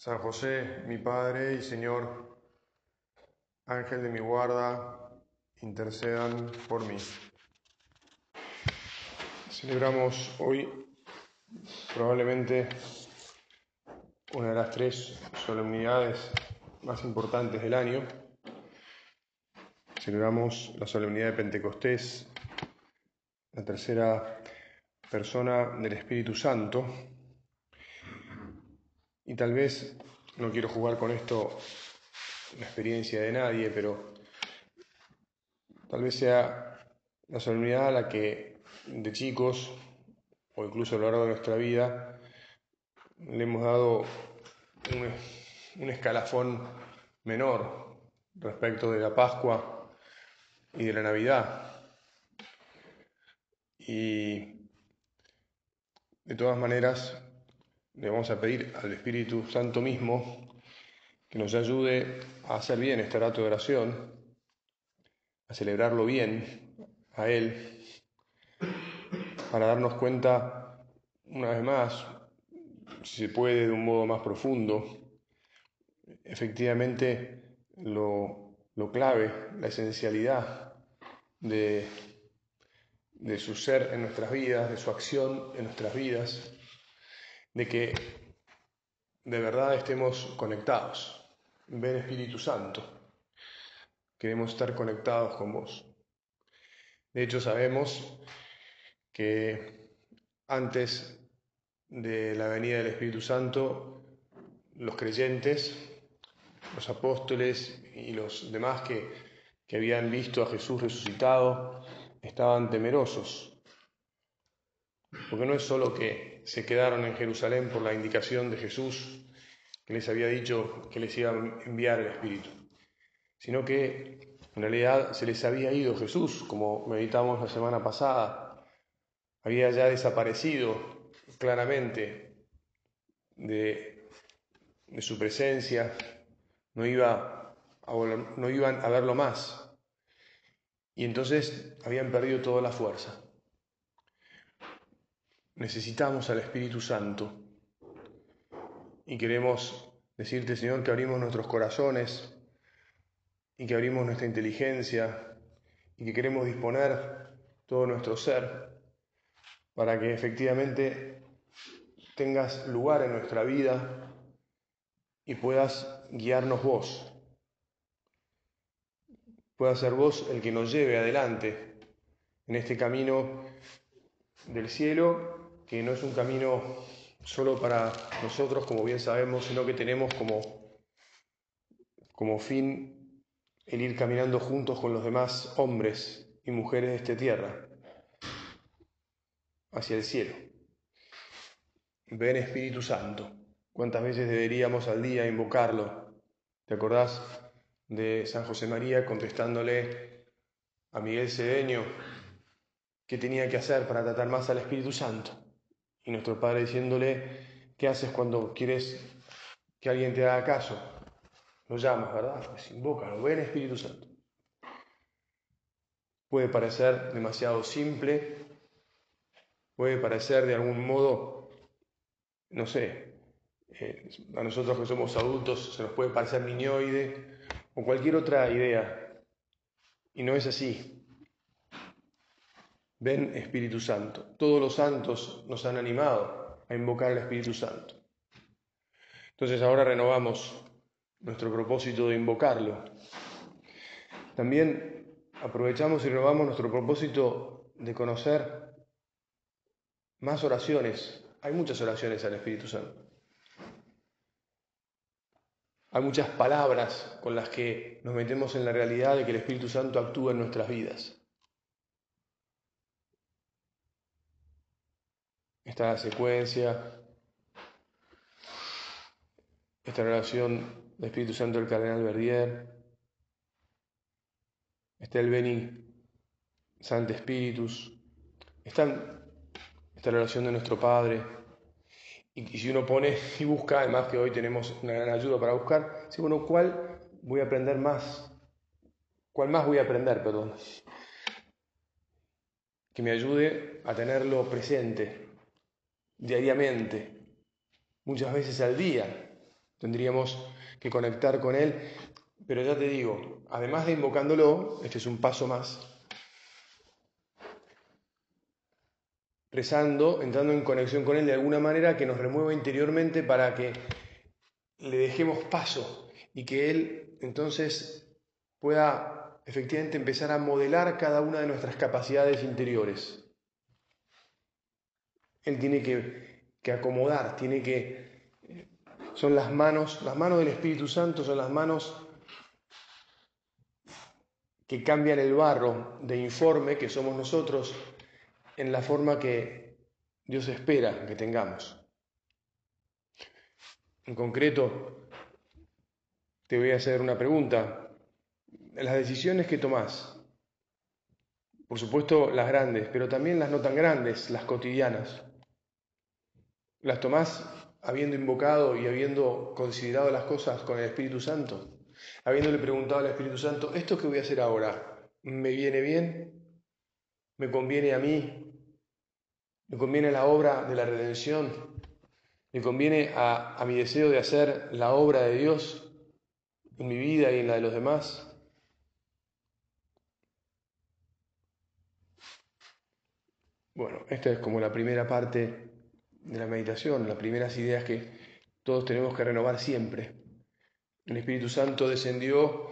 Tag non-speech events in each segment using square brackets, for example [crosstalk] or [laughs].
San José, mi Padre y Señor, Ángel de mi guarda, intercedan por mí. Celebramos hoy probablemente una de las tres solemnidades más importantes del año. Celebramos la solemnidad de Pentecostés, la tercera persona del Espíritu Santo, y tal vez, no quiero jugar con esto la experiencia de nadie, pero tal vez sea la solemnidad a la que de chicos, o incluso a lo largo de nuestra vida, le hemos dado un, un escalafón menor respecto de la Pascua y de la Navidad. Y de todas maneras, le vamos a pedir al Espíritu Santo mismo que nos ayude a hacer bien este rato de oración, a celebrarlo bien a Él, para darnos cuenta, una vez más, si se puede, de un modo más profundo, efectivamente lo, lo clave, la esencialidad de, de su ser en nuestras vidas, de su acción en nuestras vidas de que de verdad estemos conectados. Ven Espíritu Santo, queremos estar conectados con vos. De hecho, sabemos que antes de la venida del Espíritu Santo, los creyentes, los apóstoles y los demás que, que habían visto a Jesús resucitado, estaban temerosos. Porque no es solo que se quedaron en Jerusalén por la indicación de Jesús, que les había dicho que les iba a enviar el Espíritu, sino que en realidad se les había ido Jesús, como meditamos la semana pasada, había ya desaparecido claramente de, su presencia, no, iba no iban a verlo más, y entonces habían perdido toda la fuerza. Necesitamos al Espíritu Santo y queremos decirte, Señor, que abrimos nuestros corazones y que abrimos nuestra inteligencia y que queremos disponer todo nuestro ser para que efectivamente tengas lugar en nuestra vida y puedas guiarnos vos. Pueda ser vos el que nos lleve adelante en este camino del cielo que no es un camino solo para nosotros, como bien sabemos, sino que tenemos como, como fin el ir caminando juntos con los demás hombres y mujeres de esta tierra hacia el cielo. Ven Espíritu Santo. ¿Cuántas veces deberíamos al día invocarlo? ¿Te acordás de San José María contestándole a Miguel Cedeño qué tenía que hacer para tratar más al Espíritu Santo? Y nuestro Padre diciéndole, ¿qué haces cuando quieres que alguien te haga caso? Lo llamas, ¿verdad? Pues invócalo, ven Espíritu Santo. Puede parecer demasiado simple, puede parecer de algún modo, no sé, eh, a nosotros que somos adultos se nos puede parecer niñoide o cualquier otra idea. Y no es así. Ven Espíritu Santo. Todos los santos nos han animado a invocar al Espíritu Santo. Entonces ahora renovamos nuestro propósito de invocarlo. También aprovechamos y renovamos nuestro propósito de conocer más oraciones. Hay muchas oraciones al Espíritu Santo. Hay muchas palabras con las que nos metemos en la realidad de que el Espíritu Santo actúa en nuestras vidas. Esta secuencia, esta relación el Espíritu Santo del Cardenal Verdier, está el Beni Santo Espíritus, está, esta la oración de nuestro Padre. Y, si uno pone y busca, además que hoy tenemos una gran ayuda para buscar, si bueno, ¿cuál voy a aprender más? ¿Cuál más voy a aprender, perdón? Que me ayude a tenerlo presente diariamente, muchas veces al día. Tendríamos que conectar con Él, pero ya te digo, además de invocándolo, este es un paso más, rezando, entrando en conexión con Él de alguna manera que nos remueva interiormente para que le dejemos paso y que Él entonces pueda efectivamente empezar a modelar cada una de nuestras capacidades interiores. Él tiene que, que acomodar, tiene que... Son las manos, las manos del Espíritu Santo son las manos que cambian el barro de informe que somos nosotros en la forma que Dios espera que tengamos. En concreto, te voy a hacer una pregunta. Las decisiones que tomás, por supuesto las grandes, pero también las no tan grandes, las cotidianas, ¿las tomás habiendo invocado y habiendo considerado las cosas con el Espíritu Santo? Habiéndole preguntado al Espíritu Santo, ¿esto que voy a hacer ahora me viene bien? ¿Me conviene a mí? ¿Le conviene la obra de la redención? ¿Le conviene a, a mi deseo de hacer la obra de Dios en mi vida y en la de los demás? Bueno, esta es como la primera parte de la meditación, las primeras ideas que todos tenemos que renovar siempre. El Espíritu Santo descendió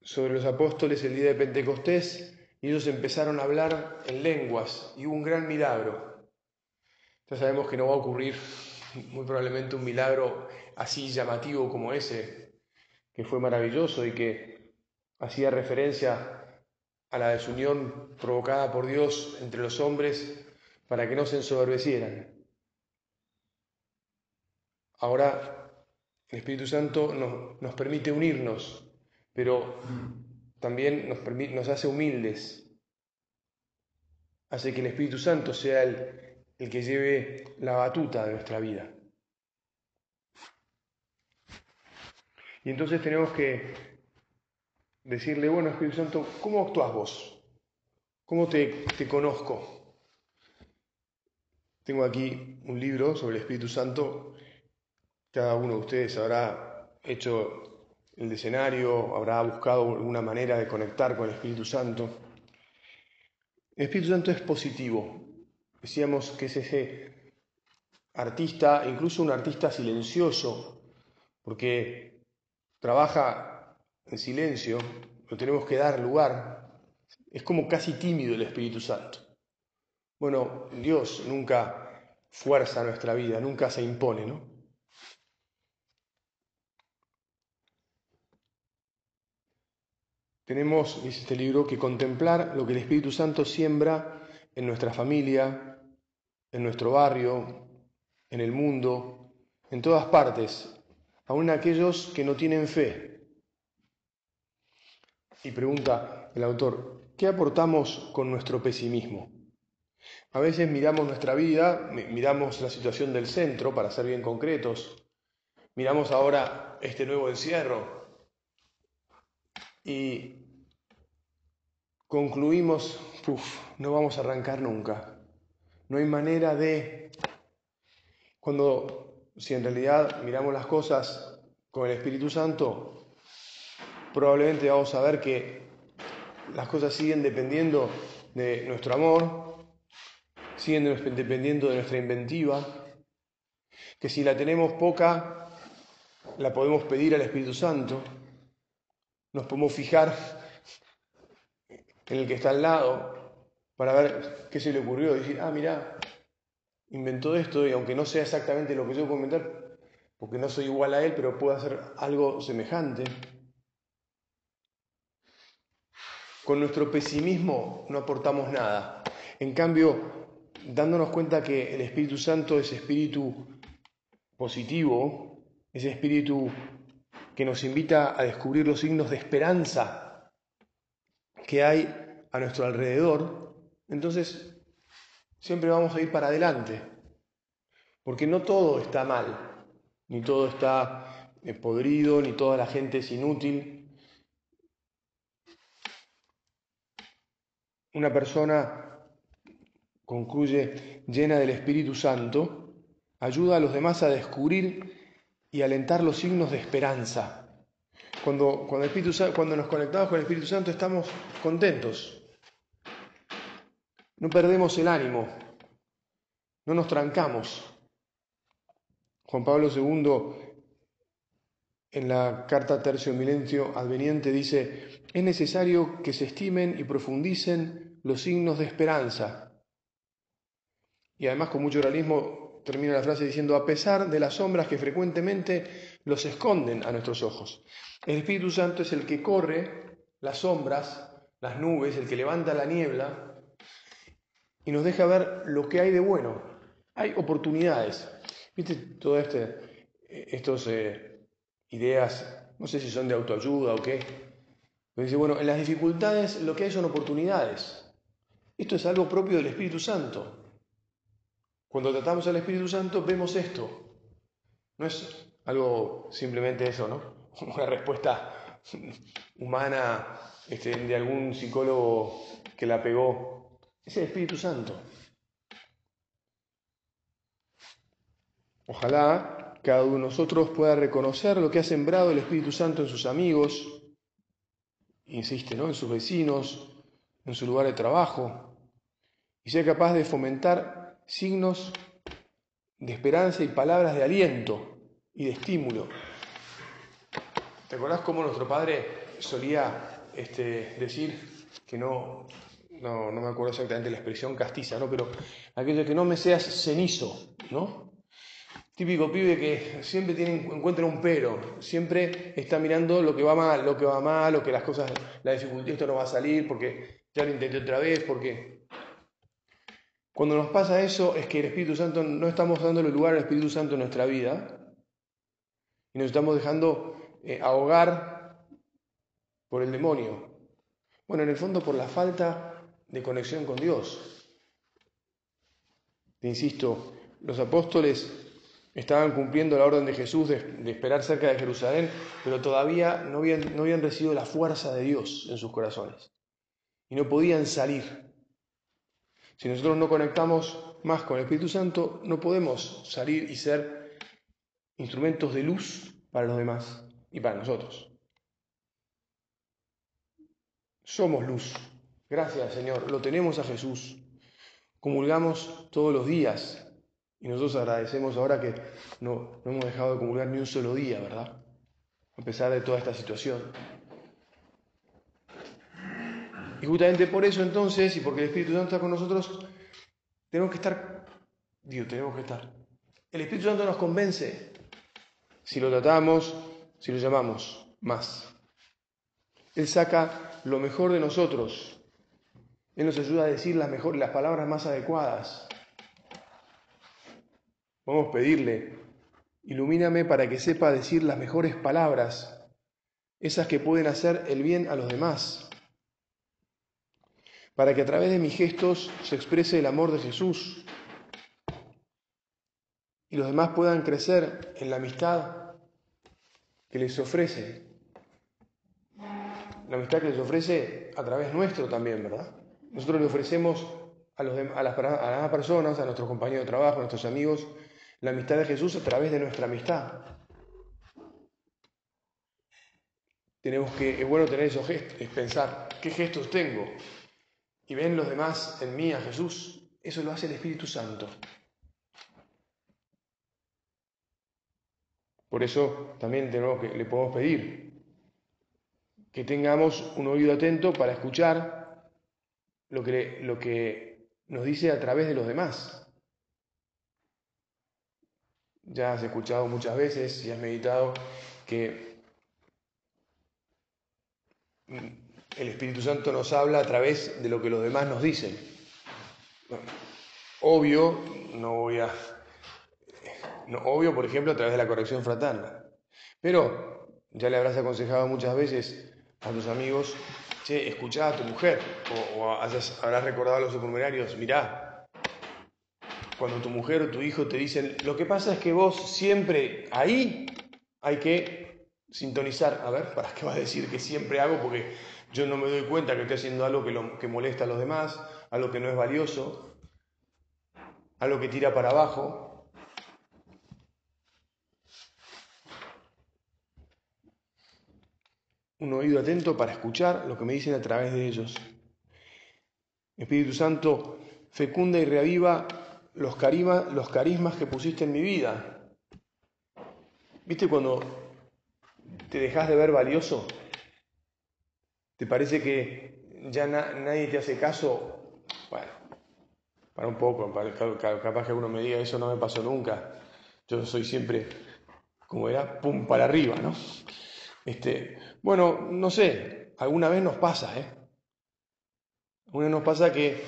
sobre los apóstoles el día de Pentecostés y ellos empezaron a hablar en lenguas y hubo un gran milagro. Ya sabemos que no va a ocurrir muy probablemente un milagro así llamativo como ese, que fue maravilloso y que hacía referencia a la desunión provocada por Dios entre los hombres para que no se ensoberbecieran. Ahora el Espíritu Santo nos, permite unirnos, pero también nos, nos hace humildes. Hace que el Espíritu Santo sea el, el que lleve la batuta de nuestra vida. Y entonces tenemos que decirle, bueno, Espíritu Santo, ¿cómo actúas vos? ¿Cómo te, te conozco? Tengo aquí un libro sobre el Espíritu Santo. Cada uno de ustedes habrá hecho el escenario, habrá buscado alguna manera de conectar con el Espíritu Santo. El Espíritu Santo es positivo, Decíamos que es ese artista, incluso un artista silencioso, porque trabaja en silencio, lo tenemos que dar lugar. Es como casi tímido el Espíritu Santo. Bueno, Dios nunca fuerza nuestra vida, nunca se impone, ¿no? Tenemos, dice este libro, que contemplar lo que el Espíritu Santo siembra en nuestra familia, en nuestro barrio, en el mundo, en todas partes, aun aquellos que no tienen fe. Y pregunta el autor, ¿qué aportamos con nuestro pesimismo? A veces miramos nuestra vida, miramos la situación del centro, para ser bien concretos, miramos ahora este nuevo encierro y concluimos, uff, no vamos a arrancar nunca. No hay manera de... Cuando, si en realidad miramos las cosas con el Espíritu Santo, probablemente vamos a ver que las cosas siguen dependiendo de nuestro amor, siguen dependiendo de nuestra inventiva, que si la tenemos poca, la podemos pedir al Espíritu Santo, nos podemos fijar en el que está al lado, para ver qué se le ocurrió, decir, ah, mira, inventó esto y aunque no sea exactamente lo que yo puedo inventar, porque no soy igual a él, pero puedo hacer algo semejante. Con nuestro pesimismo no aportamos nada. En cambio, dándonos cuenta que el Espíritu Santo es espíritu positivo, es espíritu que nos invita a descubrir los signos de esperanza que hay a nuestro alrededor, entonces siempre vamos a ir para adelante, porque no todo está mal, ni todo está eh, podrido, ni toda la gente es inútil. Una persona concluye llena del Espíritu Santo, ayuda a los demás a descubrir y alentar los signos de esperanza. Cuando, cuando, Espíritu, cuando nos conectamos con el Espíritu Santo estamos contentos. No perdemos el ánimo. No nos trancamos. Juan Pablo II en la carta Tercio Milenio Adveniente dice, es necesario que se estimen y profundicen los signos de esperanza. Y además con mucho realismo termina la frase diciendo, a pesar de las sombras que frecuentemente los esconden a nuestros ojos. El Espíritu Santo es el que corre las sombras, las nubes, el que levanta la niebla y nos deja ver lo que hay de bueno. Hay oportunidades. ¿Viste? Todas este, eh, ideas, no sé si son de autoayuda o qué. Pero dice, bueno, en las dificultades lo que hay son oportunidades. Esto es algo propio del Espíritu Santo. Cuando tratamos al Espíritu Santo vemos esto. No es algo simplemente eso, ¿no? [laughs] Una respuesta humana este, de algún psicólogo que la pegó. Es el Espíritu Santo. Ojalá cada uno de nosotros pueda reconocer lo que ha sembrado el Espíritu Santo en sus amigos, insiste, ¿no? En sus vecinos, en su lugar de trabajo, y sea capaz de fomentar signos de esperanza y palabras de aliento y de estímulo. ¿Te acordás cómo nuestro padre solía este, decir que no, no, no, me acuerdo exactamente la expresión castiza, ¿no? pero aquello que no me seas cenizo, ¿no? Típico pibe que siempre tiene, encuentra un pero, siempre está mirando lo que va mal, lo que va mal, lo que las cosas, la dificultad, esto no va a salir porque ya lo intenté otra vez, porque cuando nos pasa eso es que el Espíritu Santo no estamos dándole lugar al Espíritu Santo en nuestra vida y nos estamos dejando eh, ahogar por el demonio. Bueno, en el fondo por la falta de conexión con Dios. Te insisto, los apóstoles estaban cumpliendo la orden de Jesús de, de esperar cerca de Jerusalén, pero todavía no habían, no habían recibido la fuerza de Dios en sus corazones y no podían salir. Si nosotros no conectamos más con el Espíritu Santo, no podemos salir y ser instrumentos de luz para los demás y para nosotros. Somos luz. Gracias, Señor. Lo tenemos a Jesús. Comulgamos todos los días. Y nosotros agradecemos ahora que no, no hemos dejado de comulgar ni un solo día, ¿verdad? A pesar de toda esta situación. Y justamente por eso entonces, y porque el Espíritu Santo está con nosotros, tenemos que estar, digo, tenemos que estar. El Espíritu Santo nos convence si lo tratamos, si lo llamamos más. Él saca lo mejor de nosotros. Él nos ayuda a decir las, mejor, las palabras más adecuadas. Vamos a pedirle, ilumíname para que sepa decir las mejores palabras, esas que pueden hacer el bien a los demás para que a través de mis gestos se exprese el amor de Jesús y los demás puedan crecer en la amistad que les ofrece. La amistad que les ofrece a través nuestro también, ¿verdad? Nosotros le ofrecemos a, las, a las personas, a nuestros compañeros de trabajo, a nuestros amigos, la amistad de Jesús a través de nuestra amistad. Tenemos que, es bueno tener esos gestos, es pensar, ¿qué gestos tengo? Y ven los demás en mí a Jesús, eso lo hace el Espíritu Santo. Por eso también que, le podemos pedir que tengamos un oído atento para escuchar lo que nos dice a través de los demás. Ya has escuchado muchas veces y has meditado que el Espíritu Santo nos habla a través de lo que los demás nos dicen. obvio, no voy a... No, obvio, por ejemplo, a través de la corrección fraterna. Pero ya le habrás aconsejado muchas veces a tus amigos, che, escuchá a tu mujer, o, habrás recordado a los supernumerarios, mirá, cuando tu mujer o tu hijo te dicen, lo que pasa es que vos siempre ahí hay que sintonizar, a ver, ¿para qué vas a decir que siempre hago? Porque yo no me doy cuenta que estoy haciendo algo que, lo, que molesta a los demás, algo que no es valioso, algo que tira para abajo. Un oído atento para escuchar lo que me dicen a través de ellos. Espíritu Santo, fecunda y reaviva los, los carismas que pusiste en mi vida. ¿Viste cuando te dejas de ver valioso? ¿Te parece que ya nadie te hace caso? Bueno, para un poco, capaz que uno me diga, eso no me pasó nunca. Yo soy siempre, como era, pum, para arriba, ¿no? Este, bueno, no sé, alguna vez nos pasa, ¿eh? Alguna vez nos pasa que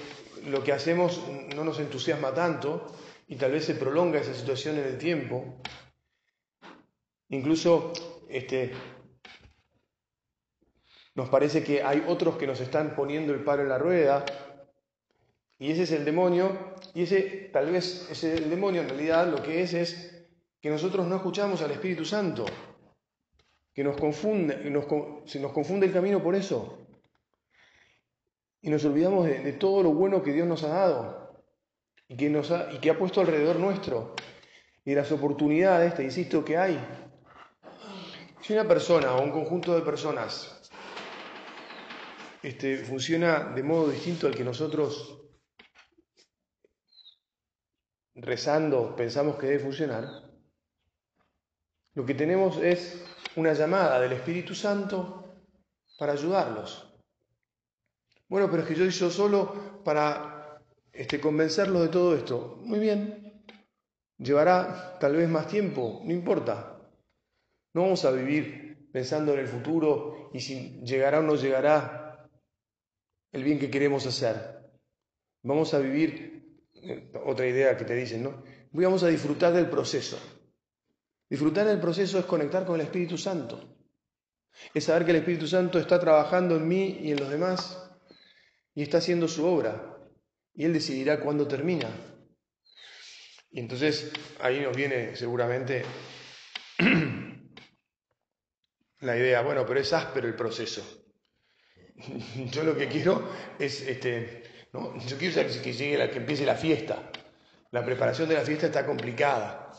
lo que hacemos no nos entusiasma tanto y tal vez se prolonga esa situación en el tiempo. Incluso este, nos parece que hay otros que nos están poniendo el paro en la rueda y ese es el demonio y ese tal vez ese el demonio en realidad lo que es es que nosotros no escuchamos al Espíritu Santo, que nos confunde, nos, se nos confunde el camino por eso. Y nos olvidamos de, todo lo bueno que Dios nos ha dado y que, nos ha, y que ha puesto alrededor nuestro y de las oportunidades, te insisto, que hay. Si una persona o un conjunto de personas este, funciona de modo distinto al que nosotros rezando pensamos que debe funcionar, lo que tenemos es una llamada del Espíritu Santo para ayudarlos. Bueno, pero es que yo hice solo para este, convencerlos de todo esto. Muy bien, llevará tal vez más tiempo, no importa. No vamos a vivir pensando en el futuro y si llegará o no llegará el bien que queremos hacer. Vamos a vivir, eh, otra idea que te dicen, ¿no? Vamos a disfrutar del proceso. Disfrutar del proceso es conectar con el Espíritu Santo. Es saber que el Espíritu Santo está trabajando en mí y en los demás y está haciendo su obra. Y Él decidirá cuándo termina. Y entonces ahí nos viene seguramente [clears throat] la idea, bueno, pero es áspero el proceso. [laughs] Yo lo que quiero es, este, ¿no? yo quiero que, llegue la, que empiece la fiesta. La preparación de la fiesta está complicada.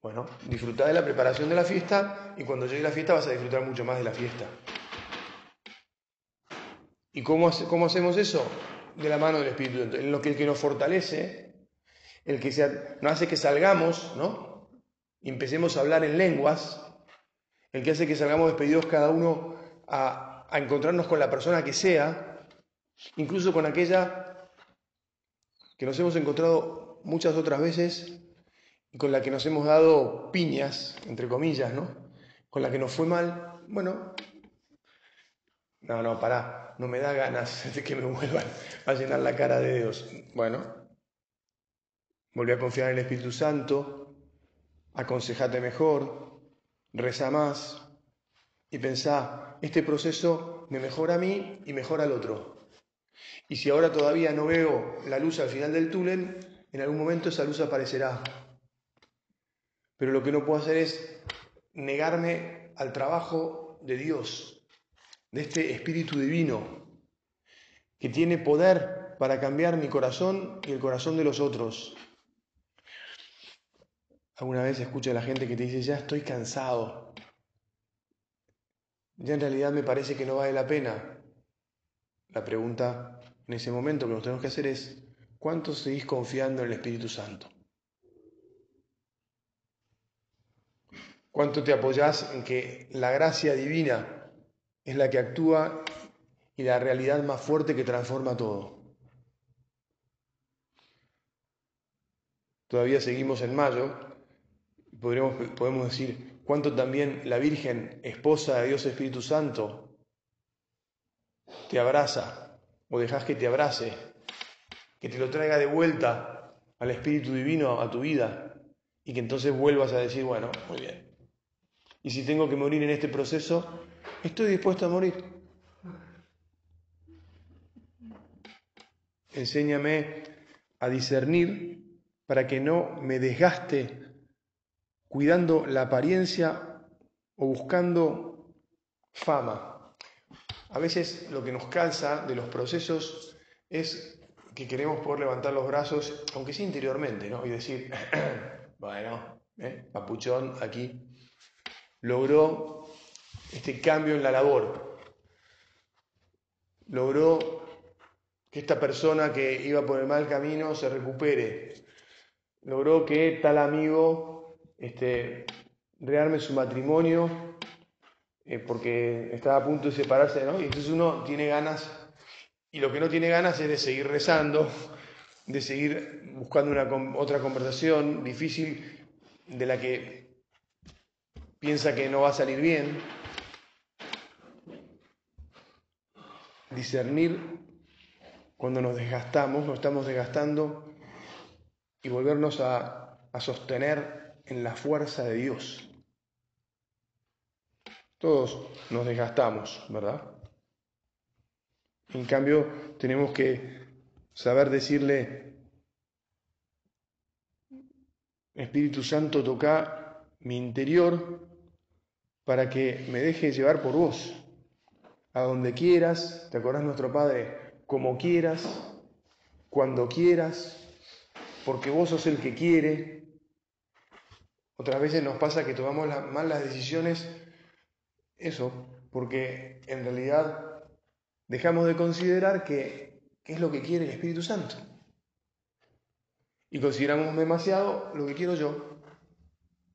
Bueno, disfruta de la preparación de la fiesta y cuando llegue la fiesta vas a disfrutar mucho más de la fiesta. ¿Y cómo, cómo hacemos eso? De la mano del Espíritu. En lo que el que nos fortalece, el que nos hace que salgamos, ¿no? Y empecemos a hablar en lenguas, el que hace que salgamos despedidos cada uno a, encontrarnos con la persona que sea, incluso con aquella que nos hemos encontrado muchas otras veces y con la que nos hemos dado piñas, entre comillas, ¿no? Con la que nos fue mal, bueno, no, no, pará, no me da ganas [laughs] de que me vuelvan a llenar la cara de Dios. Bueno, volví a confiar en el Espíritu Santo, aconsejate mejor, reza más, y pensá, este proceso me mejora a mí y mejora al otro. Y si ahora todavía no veo la luz al final del túnel, en algún momento esa luz aparecerá. Pero lo que no puedo hacer es negarme al trabajo de Dios, de este Espíritu Divino, que tiene poder para cambiar mi corazón y el corazón de los otros. Alguna vez escucha a la gente que te dice, ya estoy cansado, ya en realidad me parece que no vale la pena. La pregunta en ese momento que nos tenemos que hacer es, ¿cuánto seguís confiando en el Espíritu Santo? ¿Cuánto te apoyás en que la gracia divina es la que actúa y la realidad más fuerte que transforma todo? Todavía seguimos en mayo, podremos, podemos decir, cuánto también la Virgen, esposa de Dios Espíritu Santo, te abraza o dejas que te abrace, que te lo traiga de vuelta al Espíritu Divino a tu vida y que entonces vuelvas a decir, bueno, muy bien. Y si tengo que morir en este proceso, estoy dispuesto a morir. Enséñame a discernir para que no me desgaste cuidando la apariencia o buscando fama. A veces lo que nos calza de los procesos es que queremos poder levantar los brazos, aunque sea interiormente, ¿no? Y decir, [clears throat] bueno, ¿eh? papuchón aquí logró este cambio en la labor, logró que esta persona que iba por el mal camino se recupere, logró que tal amigo este, rearme su matrimonio eh, porque estaba a punto de separarse, ¿no? Y entonces uno tiene ganas, y lo que no tiene ganas es de seguir rezando, de seguir buscando una, otra conversación difícil de la que piensa que no va a salir bien. Discernir cuando nos desgastamos, nos estamos desgastando y volvernos a, a sostener en la fuerza de Dios. Todos nos desgastamos, ¿verdad? En cambio, tenemos que saber decirle, Espíritu Santo, toca mi interior para que me deje llevar por vos, a donde quieras, ¿te acordás nuestro Padre? Como quieras, cuando quieras, porque vos sos el que quiere. Otras veces nos pasa que tomamos las decisiones, eso, porque en realidad dejamos de considerar que, qué es lo que quiere el Espíritu Santo. Y consideramos demasiado lo que quiero yo.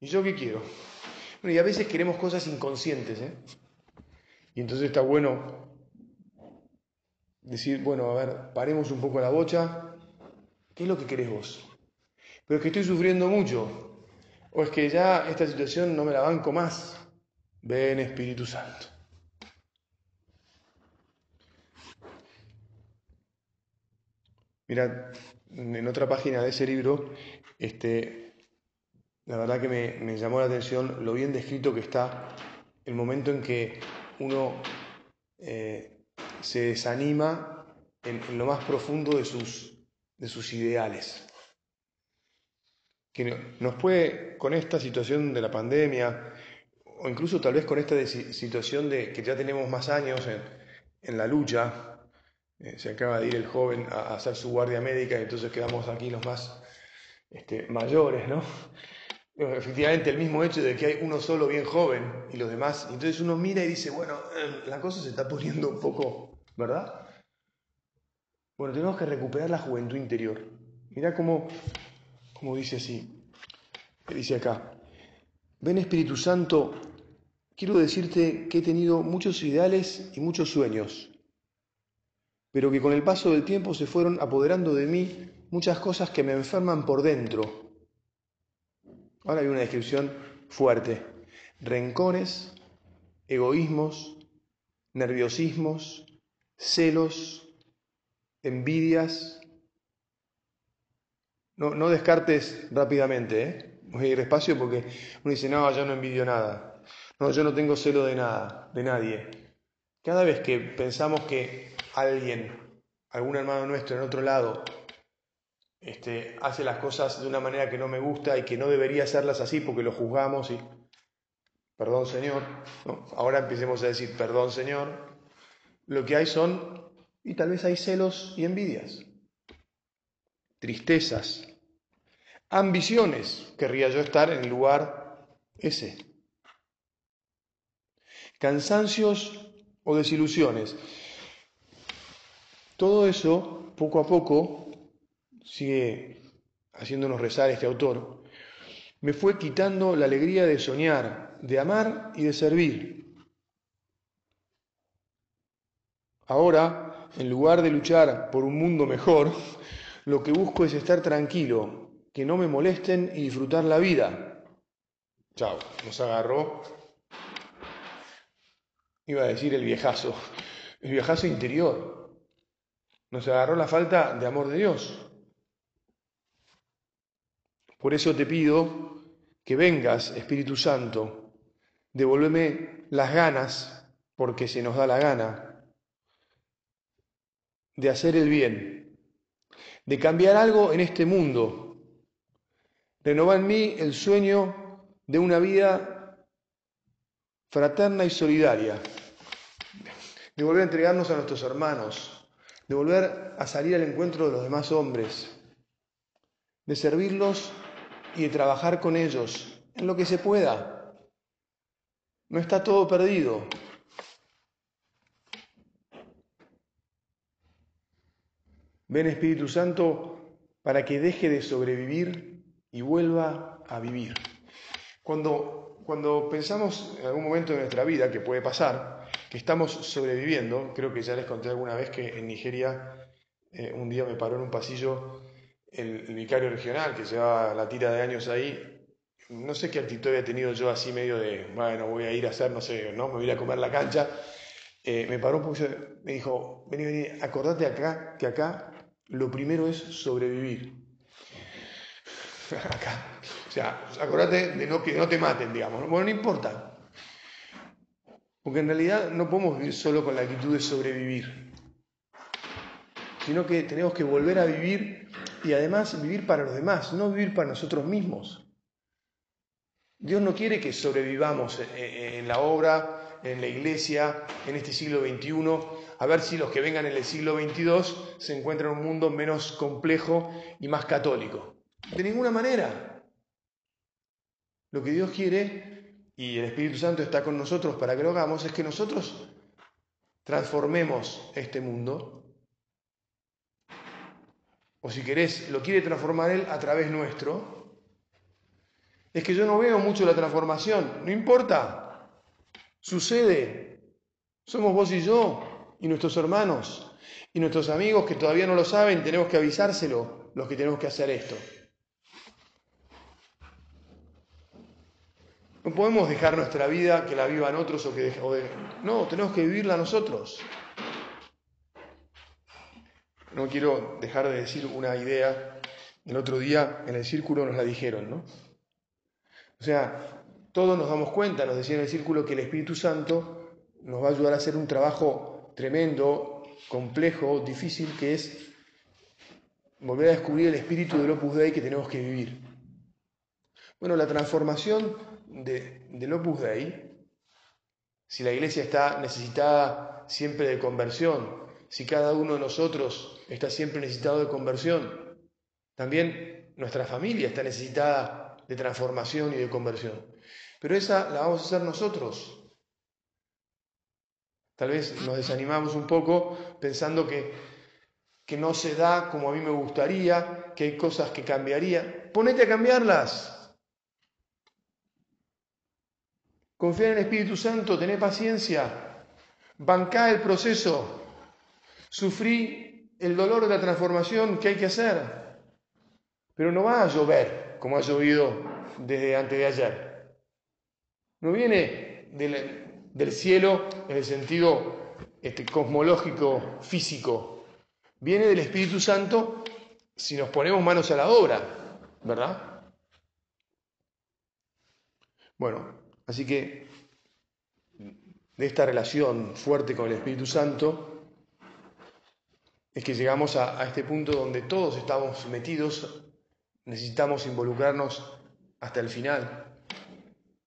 ¿Y yo qué quiero? Bueno, y a veces queremos cosas inconscientes, ¿eh? Y entonces está bueno decir, bueno, a ver, paremos un poco la bocha. ¿Qué es lo que querés vos? Pero es que estoy sufriendo mucho. O es que ya esta situación no me la banco más. Ven Espíritu Santo. Mira, en otra página de ese libro, este, la verdad que me, llamó la atención lo bien descrito que está el momento en que uno eh, se desanima en, lo más profundo de sus, de sus ideales. Que nos puede, con esta situación de la pandemia, o incluso tal vez con esta situación de que ya tenemos más años en, en la lucha, eh, se acaba de ir el joven a, hacer su guardia médica y entonces quedamos aquí los más este, mayores, ¿no? Efectivamente, el mismo hecho de que hay uno solo bien joven y los demás, entonces uno mira y dice, bueno, eh, la cosa se está poniendo un poco, ¿verdad? Bueno, tenemos que recuperar la juventud interior. Mira cómo, cómo dice así, dice acá, ven Espíritu Santo, quiero decirte que he tenido muchos ideales y muchos sueños pero que con el paso del tiempo se fueron apoderando de mí muchas cosas que me enferman por dentro. Ahora hay una descripción fuerte. Rencores, egoísmos, nerviosismos, celos, envidias. No, descartes rápidamente, ¿eh? voy a ir despacio porque uno dice, no, yo no envidio nada. No, yo no tengo celo de nada, de nadie. Cada vez que pensamos que alguien, algún hermano nuestro en otro lado, este, hace las cosas de una manera que no me gusta y que no debería hacerlas así porque lo juzgamos y, perdón Señor, ahora empecemos a decir, perdón Señor, lo que hay son, y tal vez hay celos y envidias, tristezas, ambiciones, querría yo estar en el lugar ese, cansancios o desilusiones. Todo eso, poco a poco, sigue haciéndonos rezar este autor, me fue quitando la alegría de soñar, de amar y de servir. Ahora, en lugar de luchar por un mundo mejor, lo que busco es estar tranquilo, que no me molesten y disfrutar la vida. Chao, nos agarró. Iba a decir el viejazo, el viejazo interior. Nos agarró la falta de amor de Dios. Por eso te pido que vengas, Espíritu Santo, devolverme las ganas, porque se nos da la gana, de hacer el bien, de cambiar algo en este mundo, renovar en mí el sueño de una vida fraterna y solidaria, de volver a entregarnos a nuestros hermanos, de volver a salir al encuentro de los demás hombres, de servirlos y de trabajar con ellos en lo que se pueda. No está todo perdido. Ven Espíritu Santo para que deje de sobrevivir y vuelva a vivir. Cuando, cuando pensamos en algún momento de nuestra vida, que puede pasar, que estamos sobreviviendo, creo que ya les conté alguna vez que en Nigeria eh, un día me paró en un pasillo el, vicario regional que llevaba la tira de años ahí no sé qué actitud había tenido yo así medio de, bueno, voy a ir a hacer, no sé, ¿no? Me voy a ir a comer la cancha. Eh, me paró un poco, me dijo, vení, vení, acordate acá, que acá lo primero es sobrevivir. Acá. O sea, acordate de no, que no te maten, digamos. Bueno, no importa. Porque en realidad no podemos vivir solo con la actitud de sobrevivir, sino que tenemos que volver a vivir y además vivir para los demás, no vivir para nosotros mismos. Dios no quiere que sobrevivamos en la obra, en la iglesia, en este siglo XXI, a ver si los que vengan en el siglo XXII se encuentran en un mundo menos complejo y más católico. De ninguna manera. Lo que Dios quiere, y el Espíritu Santo está con nosotros para que lo hagamos, es que nosotros transformemos este mundo. O si querés, lo quiere transformar Él a través nuestro, es que yo no veo mucho la transformación. No importa. Sucede. Somos vos y yo y nuestros hermanos y nuestros amigos que todavía no lo saben, tenemos que avisárselo, los que tenemos que hacer esto. No podemos dejar nuestra vida que la vivan otros o que no, tenemos que vivirla nosotros. No quiero dejar de decir una idea. El otro día en el círculo nos la dijeron, ¿no? O sea, todos nos damos cuenta, nos decía en el círculo, que el Espíritu Santo nos va a ayudar a hacer un trabajo tremendo, complejo, difícil, que es volver a descubrir el espíritu del Opus Dei que tenemos que vivir. Bueno, la transformación de, del Opus Dei, si la iglesia está necesitada siempre de conversión, si cada uno de nosotros está siempre necesitado de conversión, también nuestra familia está necesitada de transformación y de conversión. Pero esa la vamos a hacer nosotros. Tal vez nos desanimamos un poco pensando que, que no se da como a mí me gustaría, que hay cosas que cambiaría. Ponete a cambiarlas. Confía en el Espíritu Santo, tené paciencia, bancá el proceso, sufrí el dolor de la transformación que hay que hacer. Pero no va a llover como ha llovido desde antes de ayer. No viene del, cielo en el sentido este, cosmológico, físico. Viene del Espíritu Santo si nos ponemos manos a la obra, ¿verdad? Bueno, así que de esta relación fuerte con el Espíritu Santo es que llegamos a, este punto donde todos estamos metidos necesitamos involucrarnos hasta el final,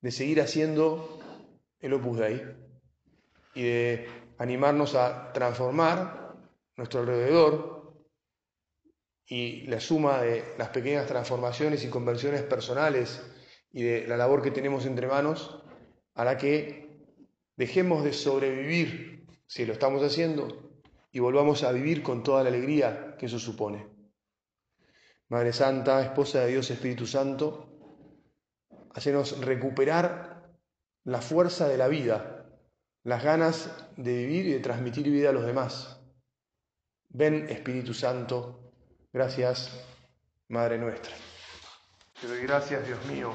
de seguir haciendo el opus dei y de animarnos a transformar nuestro alrededor y la suma de las pequeñas transformaciones y conversiones personales y de la labor que tenemos entre manos hará que dejemos de sobrevivir, si lo estamos haciendo, y volvamos a vivir con toda la alegría que eso supone. Madre Santa, esposa de Dios Espíritu Santo, hacenos recuperar la fuerza de la vida, las ganas de vivir y de transmitir vida a los demás. Ven Espíritu Santo, gracias Madre nuestra. Te doy gracias, Dios mío,